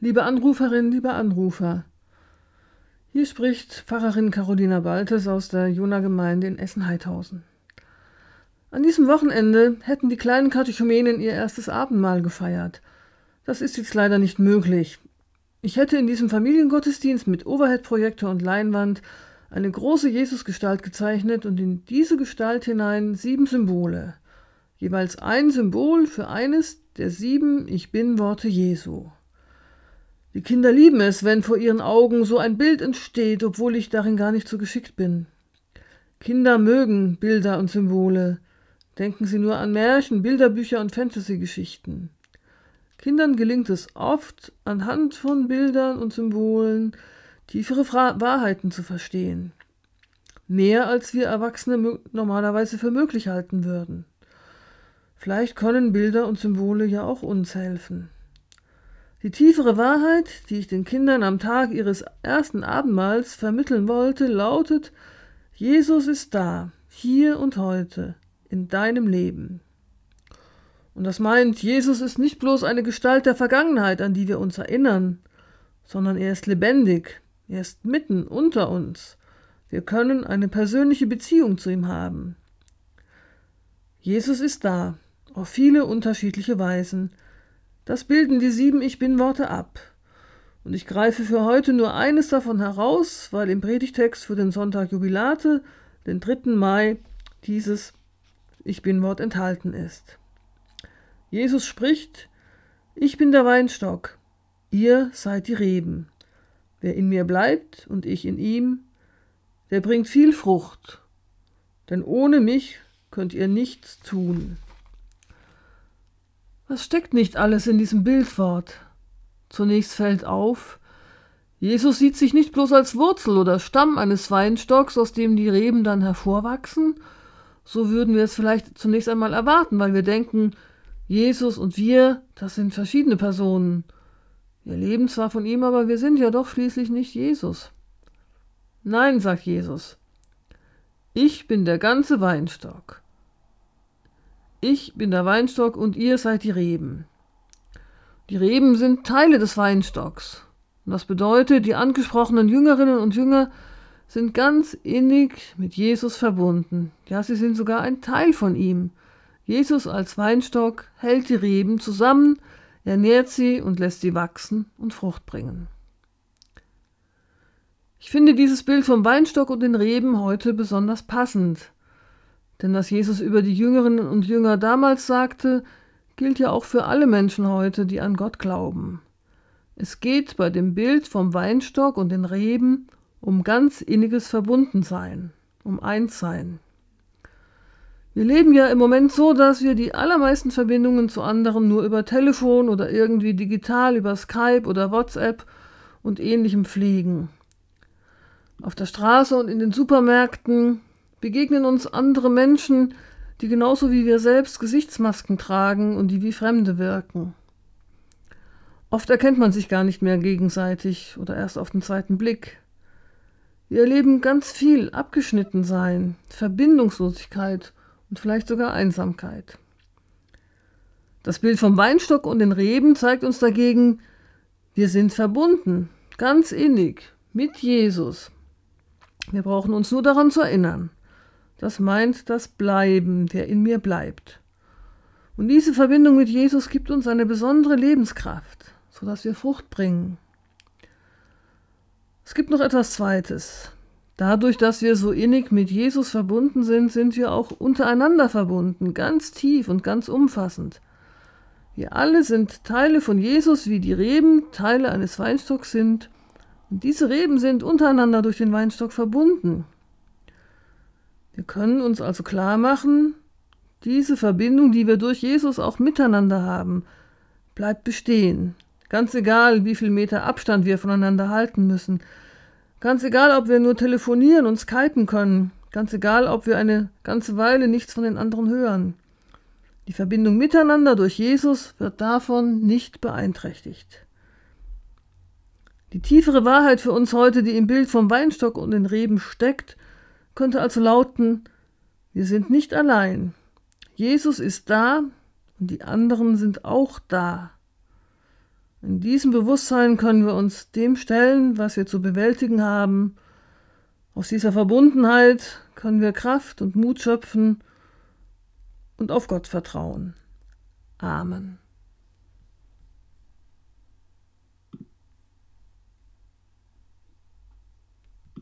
Liebe Anruferin, lieber Anrufer, hier spricht Pfarrerin Carolina Baltes aus der Jona-Gemeinde in Essen-Heidhausen. An diesem Wochenende hätten die kleinen Katechumenen ihr erstes Abendmahl gefeiert. Das ist jetzt leider nicht möglich. Ich hätte in diesem Familiengottesdienst mit Overhead-Projektor und Leinwand eine große Jesusgestalt gezeichnet und in diese Gestalt hinein sieben Symbole. Jeweils ein Symbol für eines der sieben Ich bin-Worte Jesu. Die Kinder lieben es, wenn vor ihren Augen so ein Bild entsteht, obwohl ich darin gar nicht so geschickt bin. Kinder mögen Bilder und Symbole. Denken Sie nur an Märchen, Bilderbücher und Fantasy-Geschichten. Kindern gelingt es oft, anhand von Bildern und Symbolen tiefere Fra Wahrheiten zu verstehen. Mehr als wir Erwachsene normalerweise für möglich halten würden. Vielleicht können Bilder und Symbole ja auch uns helfen. Die tiefere Wahrheit, die ich den Kindern am Tag ihres ersten Abendmahls vermitteln wollte, lautet, Jesus ist da, hier und heute in deinem Leben. Und das meint, Jesus ist nicht bloß eine Gestalt der Vergangenheit, an die wir uns erinnern, sondern er ist lebendig, er ist mitten unter uns. Wir können eine persönliche Beziehung zu ihm haben. Jesus ist da, auf viele unterschiedliche Weisen. Das bilden die sieben Ich bin-Worte ab. Und ich greife für heute nur eines davon heraus, weil im Predigtext für den Sonntag Jubilate, den 3. Mai, dieses ich bin Wort enthalten ist. Jesus spricht, ich bin der Weinstock, ihr seid die Reben. Wer in mir bleibt und ich in ihm, der bringt viel Frucht, denn ohne mich könnt ihr nichts tun. Was steckt nicht alles in diesem Bildwort? Zunächst fällt auf, Jesus sieht sich nicht bloß als Wurzel oder Stamm eines Weinstocks, aus dem die Reben dann hervorwachsen, so würden wir es vielleicht zunächst einmal erwarten, weil wir denken, Jesus und wir, das sind verschiedene Personen. Wir leben zwar von ihm, aber wir sind ja doch schließlich nicht Jesus. Nein, sagt Jesus, ich bin der ganze Weinstock. Ich bin der Weinstock und ihr seid die Reben. Die Reben sind Teile des Weinstocks. Und das bedeutet, die angesprochenen Jüngerinnen und Jünger sind ganz innig mit Jesus verbunden. Ja, sie sind sogar ein Teil von ihm. Jesus als Weinstock hält die Reben zusammen, ernährt sie und lässt sie wachsen und Frucht bringen. Ich finde dieses Bild vom Weinstock und den Reben heute besonders passend. Denn was Jesus über die Jüngerinnen und Jünger damals sagte, gilt ja auch für alle Menschen heute, die an Gott glauben. Es geht bei dem Bild vom Weinstock und den Reben um ganz inniges Verbundensein, um Einssein. Wir leben ja im Moment so, dass wir die allermeisten Verbindungen zu anderen nur über Telefon oder irgendwie digital über Skype oder WhatsApp und ähnlichem pflegen. Auf der Straße und in den Supermärkten begegnen uns andere Menschen, die genauso wie wir selbst Gesichtsmasken tragen und die wie Fremde wirken. Oft erkennt man sich gar nicht mehr gegenseitig oder erst auf den zweiten Blick. Wir erleben ganz viel Abgeschnittensein, Verbindungslosigkeit und vielleicht sogar Einsamkeit. Das Bild vom Weinstock und den Reben zeigt uns dagegen, wir sind verbunden, ganz innig, mit Jesus. Wir brauchen uns nur daran zu erinnern. Das meint das Bleiben, der in mir bleibt. Und diese Verbindung mit Jesus gibt uns eine besondere Lebenskraft, sodass wir Frucht bringen. Es gibt noch etwas Zweites. Dadurch, dass wir so innig mit Jesus verbunden sind, sind wir auch untereinander verbunden, ganz tief und ganz umfassend. Wir alle sind Teile von Jesus, wie die Reben Teile eines Weinstocks sind. Und diese Reben sind untereinander durch den Weinstock verbunden. Wir können uns also klar machen, diese Verbindung, die wir durch Jesus auch miteinander haben, bleibt bestehen. Ganz egal, wie viel Meter Abstand wir voneinander halten müssen. Ganz egal, ob wir nur telefonieren und skypen können. Ganz egal, ob wir eine ganze Weile nichts von den anderen hören. Die Verbindung miteinander durch Jesus wird davon nicht beeinträchtigt. Die tiefere Wahrheit für uns heute, die im Bild vom Weinstock und den Reben steckt, könnte also lauten, wir sind nicht allein. Jesus ist da und die anderen sind auch da. In diesem Bewusstsein können wir uns dem stellen, was wir zu bewältigen haben. Aus dieser Verbundenheit können wir Kraft und Mut schöpfen und auf Gott vertrauen. Amen.